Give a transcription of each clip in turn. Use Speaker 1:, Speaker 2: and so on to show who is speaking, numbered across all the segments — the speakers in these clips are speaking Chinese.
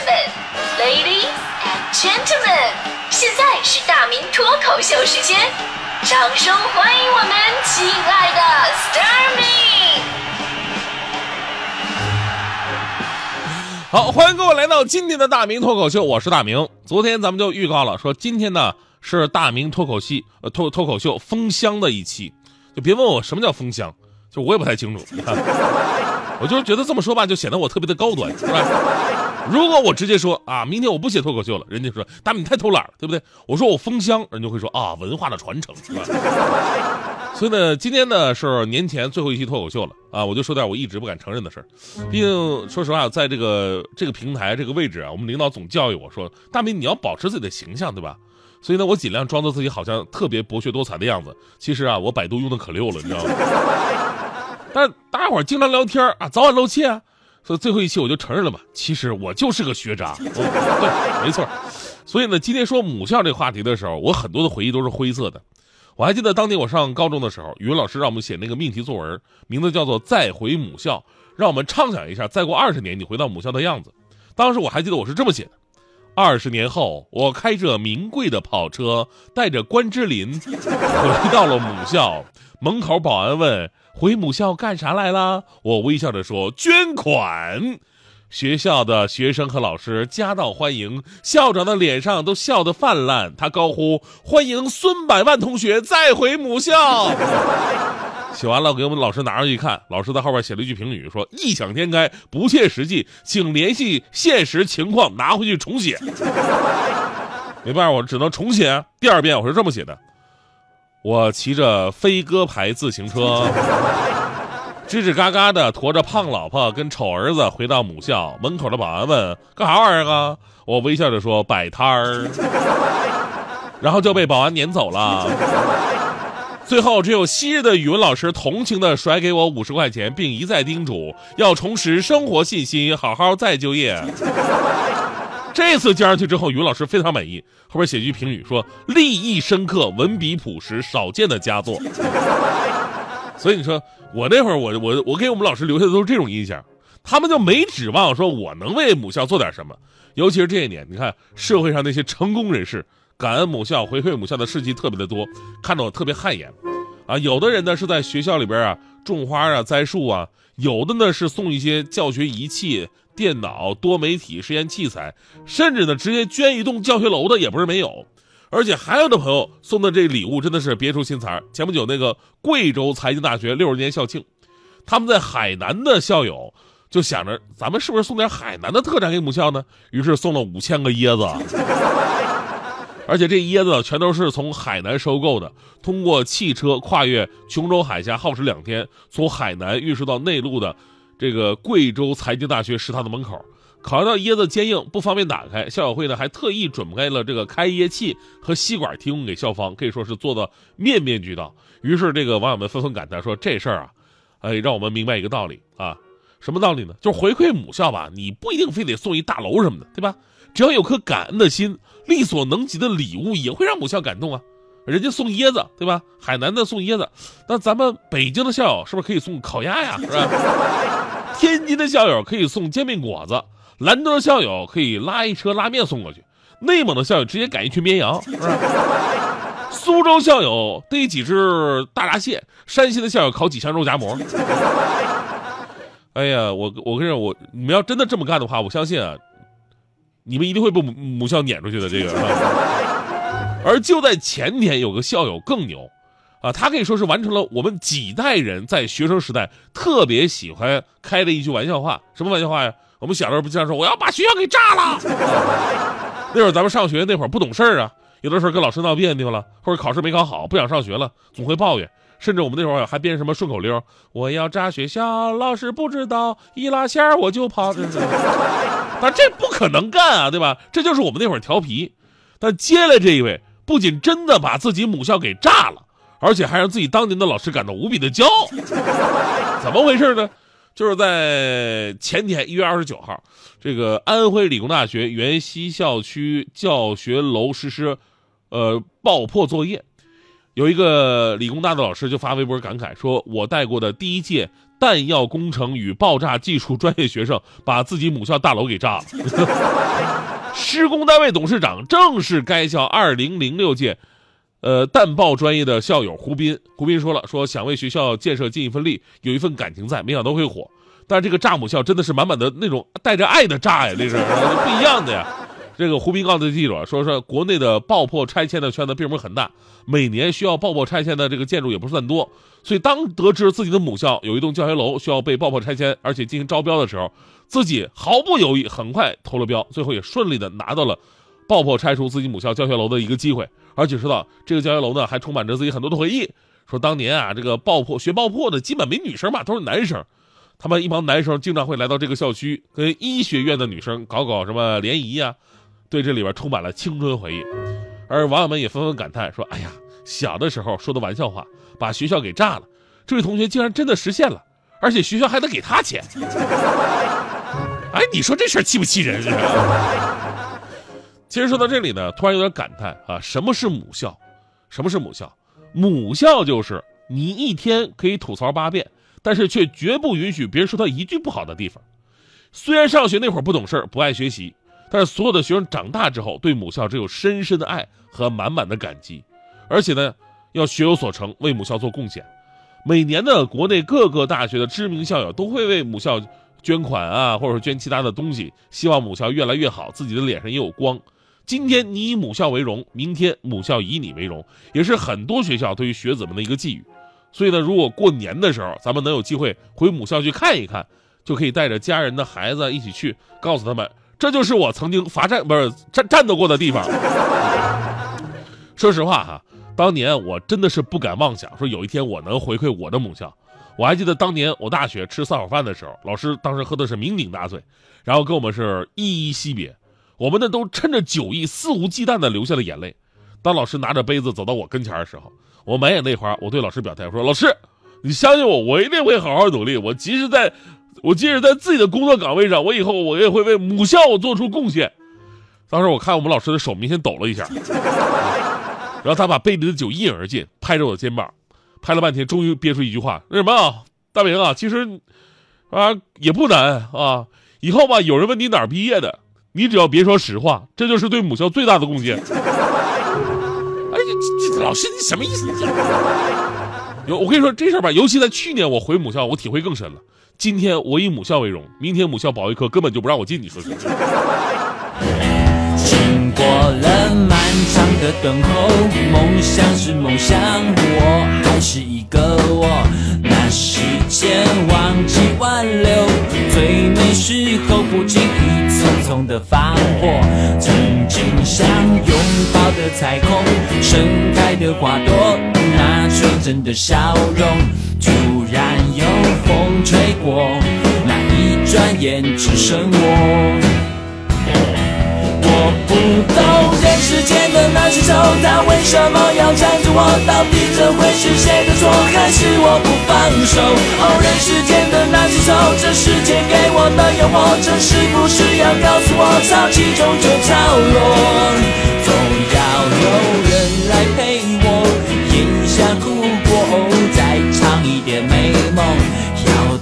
Speaker 1: 们，ladies and gentlemen，现在是大明脱口秀时间，掌声欢迎我们亲爱的 Starmin。
Speaker 2: 好，欢迎各位来到今天的大明脱口秀，我是大明。昨天咱们就预告了，说今天呢是大明脱口戏呃脱脱口秀封箱的一期，就别问我什么叫封箱，就我也不太清楚。我就是觉得这么说吧，就显得我特别的高端，是吧？如果我直接说啊，明天我不写脱口秀了，人家说大明你太偷懒了，对不对？我说我封箱，人就会说啊，文化的传承，是吧？所以呢，今天呢是年前最后一期脱口秀了啊，我就说点我一直不敢承认的事儿。毕竟说实话，在这个这个平台这个位置啊，我们领导总教育我说，大明你要保持自己的形象，对吧？所以呢，我尽量装作自己好像特别博学多才的样子。其实啊，我百度用的可溜了，你知道吗？但大家伙经常聊天啊，早晚露怯啊，所以最后一期我就承认了吧，其实我就是个学渣。对，没错。所以呢，今天说母校这个话题的时候，我很多的回忆都是灰色的。我还记得当年我上高中的时候，语文老师让我们写那个命题作文，名字叫做《再回母校》，让我们畅想一下再过二十年你回到母校的样子。当时我还记得我是这么写的：二十年后，我开着名贵的跑车，带着关之琳回到了母校。门口保安问：“回母校干啥来了？”我微笑着说：“捐款。”学校的学生和老师夹道欢迎，校长的脸上都笑得泛滥。他高呼：“欢迎孙百万同学再回母校！”写完了，给我们老师拿上去一看，老师在后边写了一句评语，说：“异想天开，不切实际，请联系现实情况拿回去重写。”没办法，我只能重写。第二遍我是这么写的：我骑着飞鸽牌自行车。吱吱嘎嘎的驮着胖老婆跟丑儿子回到母校门口的保安问：“干啥玩意儿啊？”我微笑着说：“摆摊儿。”然后就被保安撵走了。最后，只有昔日的语文老师同情的甩给我五十块钱，并一再叮嘱要重拾生活信心，好好再就业。这次交上去之后，语文老师非常满意，后边写句评语说：“立意深刻，文笔朴实，少见的佳作。”所以你说我那会儿，我我我给我们老师留下的都是这种印象，他们就没指望说我能为母校做点什么。尤其是这一年，你看社会上那些成功人士感恩母校、回馈母校的事迹特别的多，看得我特别汗颜。啊，有的人呢是在学校里边啊种花啊、栽树啊，有的呢是送一些教学仪器、电脑、多媒体实验器材，甚至呢直接捐一栋教学楼的也不是没有。而且还有的朋友送的这礼物真的是别出心裁。前不久那个贵州财经大学六十年校庆，他们在海南的校友就想着，咱们是不是送点海南的特产给母校呢？于是送了五千个椰子，而且这椰子全都是从海南收购的，通过汽车跨越琼州海峡，耗时两天，从海南运输到内陆的这个贵州财经大学食堂的门口。考虑到椰子坚硬不方便打开，校友会呢还特意准备了这个开椰器和吸管提供给校方，可以说是做的面面俱到。于是这个网友们纷纷感叹说：“这事儿啊，哎，让我们明白一个道理啊，什么道理呢？就是回馈母校吧，你不一定非得送一大楼什么的，对吧？只要有颗感恩的心，力所能及的礼物也会让母校感动啊。人家送椰子，对吧？海南的送椰子，那咱们北京的校友是不是可以送烤鸭呀？是吧？天津的校友可以送煎饼果子。”兰州的校友可以拉一车拉面送过去，内蒙的校友直接赶一群绵羊，是吧？苏州校友逮几只大闸蟹，山西的校友烤几箱肉夹馍。哎呀，我我跟你说，我你们要真的这么干的话，我相信啊，你们一定会被母母校撵出去的。这个，而就在前天，有个校友更牛，啊，他可以说是完成了我们几代人在学生时代特别喜欢开的一句玩笑话。什么玩笑话呀？我们小时候不经常说我要把学校给炸了？那会儿咱们上学那会儿不懂事儿啊，有的时候跟老师闹别扭了，或者考试没考好不想上学了，总会抱怨。甚至我们那会儿还编什么顺口溜：我要炸学校，老师不知道，一拉线我就跑。但这不可能干啊，对吧？这就是我们那会儿调皮。但接下来这一位不仅真的把自己母校给炸了，而且还让自己当年的老师感到无比的骄傲。怎么回事呢？就是在前天一月二十九号，这个安徽理工大学原西校区教学楼实施，呃爆破作业，有一个理工大的老师就发微博感慨说：“我带过的第一届弹药工程与爆炸技术专业学生把自己母校大楼给炸了。施工单位董事长正是该校2006届，呃弹爆专业的校友胡斌。胡斌说了，说想为学校建设尽一份力，有一份感情在，没想到会火。但是这个炸母校真的是满满的那种带着爱的炸呀，这是不一样的呀。这个胡斌告诉记者说，说国内的爆破拆迁的圈子并不是很大，每年需要爆破拆迁的这个建筑也不算多，所以当得知自己的母校有一栋教学楼需要被爆破拆迁，而且进行招标的时候，自己毫不犹豫，很快投了标，最后也顺利的拿到了爆破拆除自己母校教学楼的一个机会，而且说到这个教学楼呢，还充满着自己很多的回忆，说当年啊，这个爆破学爆破的基本没女生嘛，都是男生。他们一帮男生经常会来到这个校区，跟医学院的女生搞搞什么联谊呀。对这里边充满了青春回忆，而网友们也纷纷感叹说：“哎呀，小的时候说的玩笑话，把学校给炸了。这位同学竟然真的实现了，而且学校还得给他钱。哎，你说这事儿气不气人？其实说到这里呢，突然有点感叹啊，什么是母校？什么是母校？母校就是你一天可以吐槽八遍，但是却绝不允许别人说他一句不好的地方。虽然上学那会儿不懂事儿不爱学习。”但是所有的学生长大之后，对母校只有深深的爱和满满的感激，而且呢，要学有所成，为母校做贡献。每年的国内各个大学的知名校友都会为母校捐款啊，或者说捐其他的东西，希望母校越来越好，自己的脸上也有光。今天你以母校为荣，明天母校以你为荣，也是很多学校对于学子们的一个寄语。所以呢，如果过年的时候咱们能有机会回母校去看一看，就可以带着家人的孩子一起去，告诉他们。这就是我曾经罚站不是战战斗过的地方。说实话哈，当年我真的是不敢妄想说有一天我能回馈我的母校。我还记得当年我大学吃散伙饭的时候，老师当时喝的是酩酊大醉，然后跟我们是依依惜别，我们呢都趁着酒意肆无忌惮的流下了眼泪。当老师拿着杯子走到我跟前的时候，我满眼泪花，我对老师表态说：“老师，你相信我，我一定会好好努力。我即使在……”我即使在自己的工作岗位上，我以后我也会为母校做出贡献。当时我看我们老师的手明显抖了一下，然后他把杯里的酒一饮而尽，拍着我的肩膀，拍了半天，终于憋出一句话：“那什么，大明啊，其实啊也不难啊。以后吧，有人问你哪儿毕业的，你只要别说实话，这就是对母校最大的贡献。”哎呀，这老师你什么意思？有我跟你说这事儿吧，尤其在去年我回母校，我体会更深了。今天我以母校为荣，明天母校保卫科根本就不让我进，你说是？
Speaker 3: 经过了漫长的等候，梦想是梦想，我还是一个我。那时间忘记挽留，最美时候不经意匆匆的放火。曾经想拥抱的彩虹，盛开的花朵，那纯真的笑容，突然有风吹过，那一转眼只剩我。我不懂人世间的那些愁，他为什么要缠着我？到底这会是谁的错，还是我不放手？哦，人世间的那些愁，这世界给我的诱惑，这是不是要告诉我，潮起终究潮落？总要有人来陪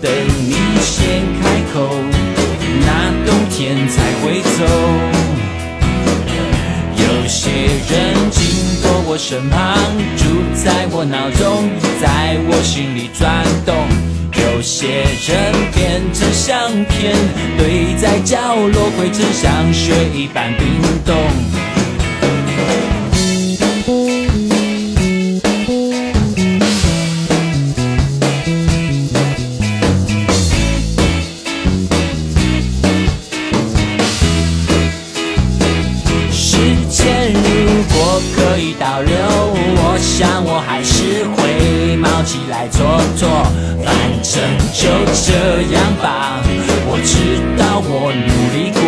Speaker 3: 等你先开口，那冬天才会走。有些人经过我身旁，住在我脑中，在我心里转动。有些人变成相片，堆在角落，灰尘像雪一般冰冻。一倒流，我想我还是会冒起来做做，反正就这样吧。我知道我努力过，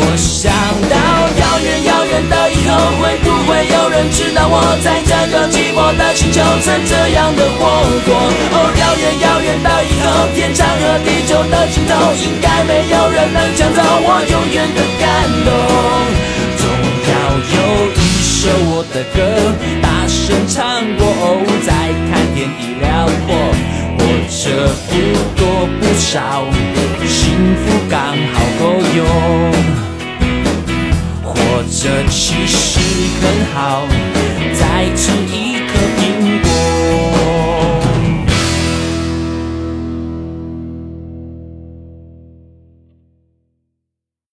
Speaker 3: 我想到遥远遥远的以后，会不会有人知道我在这个寂寞的星球曾这样的活过？哦，遥远遥远的以后，天长和地久的尽头，应该没有人能抢走我永远的感动。着我。的歌，大声唱过，哦再看天地辽阔，活着不多不少，幸福刚好够用。或者其实很好，再吃一颗苹